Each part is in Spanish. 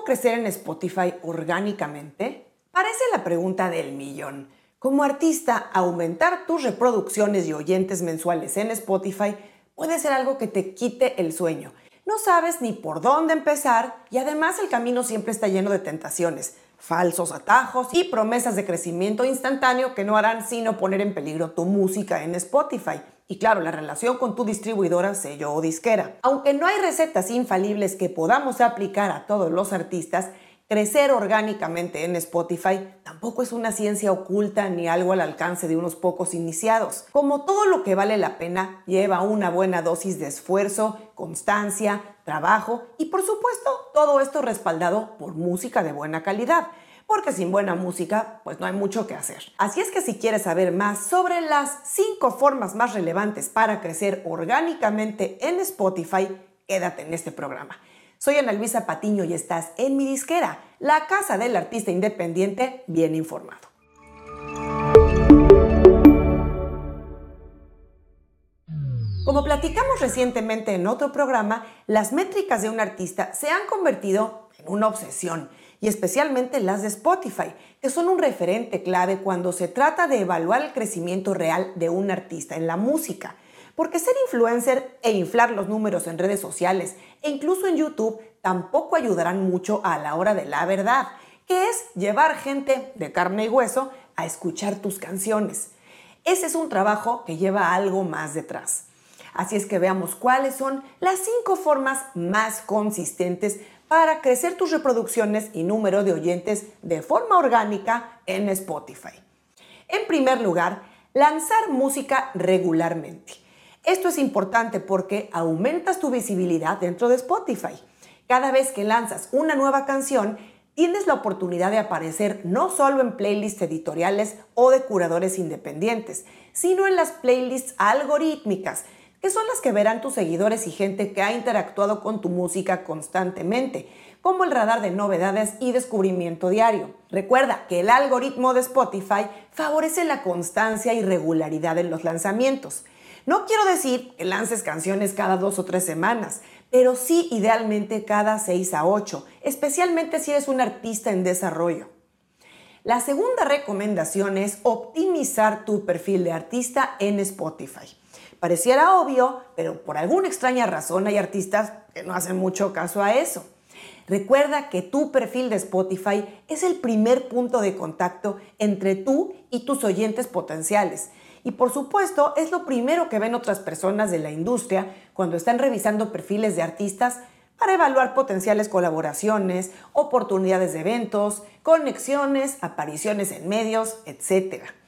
¿Cómo crecer en Spotify orgánicamente? Parece la pregunta del millón. Como artista, aumentar tus reproducciones y oyentes mensuales en Spotify puede ser algo que te quite el sueño. No sabes ni por dónde empezar y además el camino siempre está lleno de tentaciones, falsos atajos y promesas de crecimiento instantáneo que no harán sino poner en peligro tu música en Spotify. Y claro, la relación con tu distribuidora, sello o disquera. Aunque no hay recetas infalibles que podamos aplicar a todos los artistas, crecer orgánicamente en Spotify tampoco es una ciencia oculta ni algo al alcance de unos pocos iniciados. Como todo lo que vale la pena, lleva una buena dosis de esfuerzo, constancia, trabajo y por supuesto todo esto respaldado por música de buena calidad porque sin buena música, pues no hay mucho que hacer. Así es que si quieres saber más sobre las 5 formas más relevantes para crecer orgánicamente en Spotify, quédate en este programa. Soy Ana Luisa Patiño y estás en mi disquera, la casa del artista independiente bien informado. Como platicamos recientemente en otro programa, las métricas de un artista se han convertido en una obsesión y especialmente las de Spotify, que son un referente clave cuando se trata de evaluar el crecimiento real de un artista en la música. Porque ser influencer e inflar los números en redes sociales e incluso en YouTube tampoco ayudarán mucho a la hora de la verdad, que es llevar gente de carne y hueso a escuchar tus canciones. Ese es un trabajo que lleva algo más detrás. Así es que veamos cuáles son las cinco formas más consistentes para crecer tus reproducciones y número de oyentes de forma orgánica en Spotify. En primer lugar, lanzar música regularmente. Esto es importante porque aumentas tu visibilidad dentro de Spotify. Cada vez que lanzas una nueva canción, tienes la oportunidad de aparecer no solo en playlists editoriales o de curadores independientes, sino en las playlists algorítmicas que son las que verán tus seguidores y gente que ha interactuado con tu música constantemente, como el radar de novedades y descubrimiento diario. Recuerda que el algoritmo de Spotify favorece la constancia y regularidad en los lanzamientos. No quiero decir que lances canciones cada dos o tres semanas, pero sí idealmente cada seis a ocho, especialmente si eres un artista en desarrollo. La segunda recomendación es optimizar tu perfil de artista en Spotify. Pareciera obvio, pero por alguna extraña razón hay artistas que no hacen mucho caso a eso. Recuerda que tu perfil de Spotify es el primer punto de contacto entre tú y tus oyentes potenciales. Y por supuesto es lo primero que ven otras personas de la industria cuando están revisando perfiles de artistas para evaluar potenciales colaboraciones, oportunidades de eventos, conexiones, apariciones en medios, etc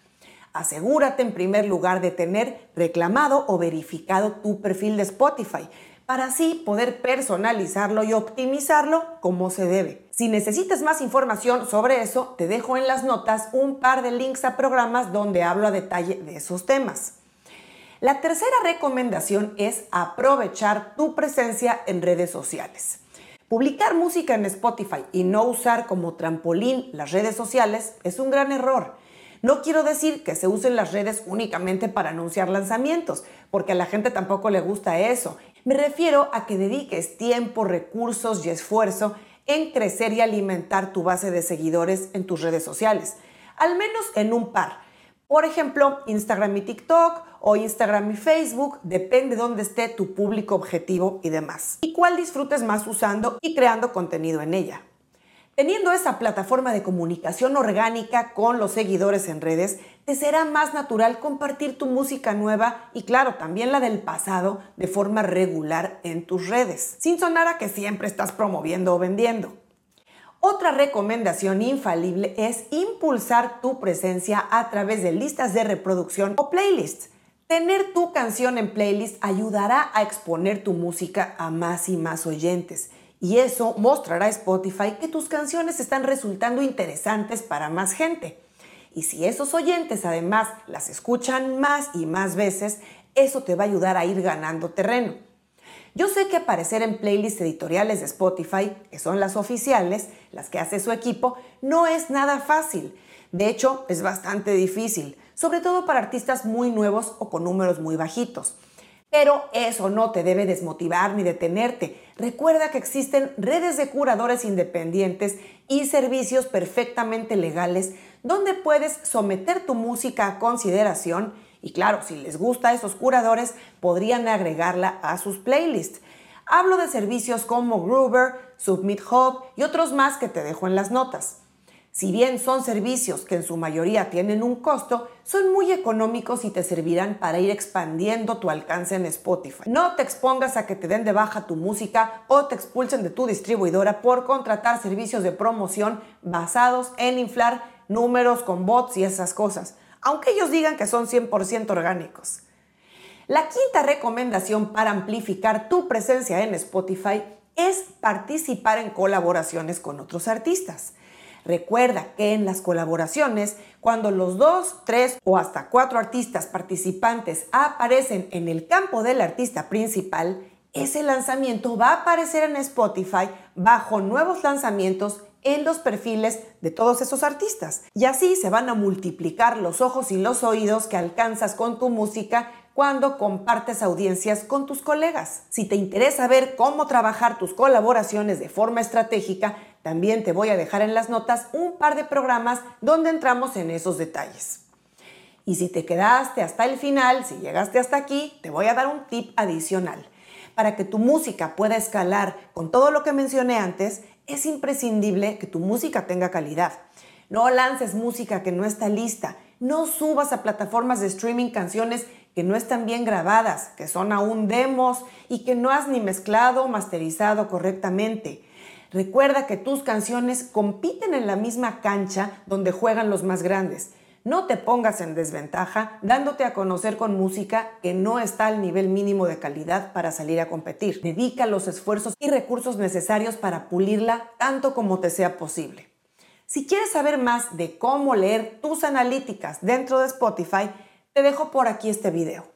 asegúrate en primer lugar de tener reclamado o verificado tu perfil de Spotify para así poder personalizarlo y optimizarlo como se debe. Si necesitas más información sobre eso, te dejo en las notas un par de links a programas donde hablo a detalle de esos temas. La tercera recomendación es aprovechar tu presencia en redes sociales. Publicar música en Spotify y no usar como trampolín las redes sociales es un gran error. No quiero decir que se usen las redes únicamente para anunciar lanzamientos, porque a la gente tampoco le gusta eso. Me refiero a que dediques tiempo, recursos y esfuerzo en crecer y alimentar tu base de seguidores en tus redes sociales, al menos en un par. Por ejemplo, Instagram y TikTok o Instagram y Facebook, depende de dónde esté tu público objetivo y demás. Y cuál disfrutes más usando y creando contenido en ella. Teniendo esa plataforma de comunicación orgánica con los seguidores en redes, te será más natural compartir tu música nueva y claro, también la del pasado de forma regular en tus redes, sin sonar a que siempre estás promoviendo o vendiendo. Otra recomendación infalible es impulsar tu presencia a través de listas de reproducción o playlists. Tener tu canción en playlist ayudará a exponer tu música a más y más oyentes y eso mostrará a Spotify que tus canciones están resultando interesantes para más gente. Y si esos oyentes además las escuchan más y más veces, eso te va a ayudar a ir ganando terreno. Yo sé que aparecer en playlists editoriales de Spotify, que son las oficiales, las que hace su equipo, no es nada fácil. De hecho, es bastante difícil, sobre todo para artistas muy nuevos o con números muy bajitos. Pero eso no te debe desmotivar ni detenerte. Recuerda que existen redes de curadores independientes y servicios perfectamente legales donde puedes someter tu música a consideración y claro, si les gusta a esos curadores, podrían agregarla a sus playlists. Hablo de servicios como Groover, Submit Hub y otros más que te dejo en las notas. Si bien son servicios que en su mayoría tienen un costo, son muy económicos y te servirán para ir expandiendo tu alcance en Spotify. No te expongas a que te den de baja tu música o te expulsen de tu distribuidora por contratar servicios de promoción basados en inflar números con bots y esas cosas, aunque ellos digan que son 100% orgánicos. La quinta recomendación para amplificar tu presencia en Spotify es participar en colaboraciones con otros artistas. Recuerda que en las colaboraciones, cuando los dos, tres o hasta cuatro artistas participantes aparecen en el campo del artista principal, ese lanzamiento va a aparecer en Spotify bajo nuevos lanzamientos en los perfiles de todos esos artistas. Y así se van a multiplicar los ojos y los oídos que alcanzas con tu música cuando compartes audiencias con tus colegas. Si te interesa ver cómo trabajar tus colaboraciones de forma estratégica, también te voy a dejar en las notas un par de programas donde entramos en esos detalles. Y si te quedaste hasta el final, si llegaste hasta aquí, te voy a dar un tip adicional. Para que tu música pueda escalar con todo lo que mencioné antes, es imprescindible que tu música tenga calidad. No lances música que no está lista. No subas a plataformas de streaming canciones que no están bien grabadas, que son aún demos y que no has ni mezclado o masterizado correctamente. Recuerda que tus canciones compiten en la misma cancha donde juegan los más grandes. No te pongas en desventaja dándote a conocer con música que no está al nivel mínimo de calidad para salir a competir. Dedica los esfuerzos y recursos necesarios para pulirla tanto como te sea posible. Si quieres saber más de cómo leer tus analíticas dentro de Spotify, te dejo por aquí este video.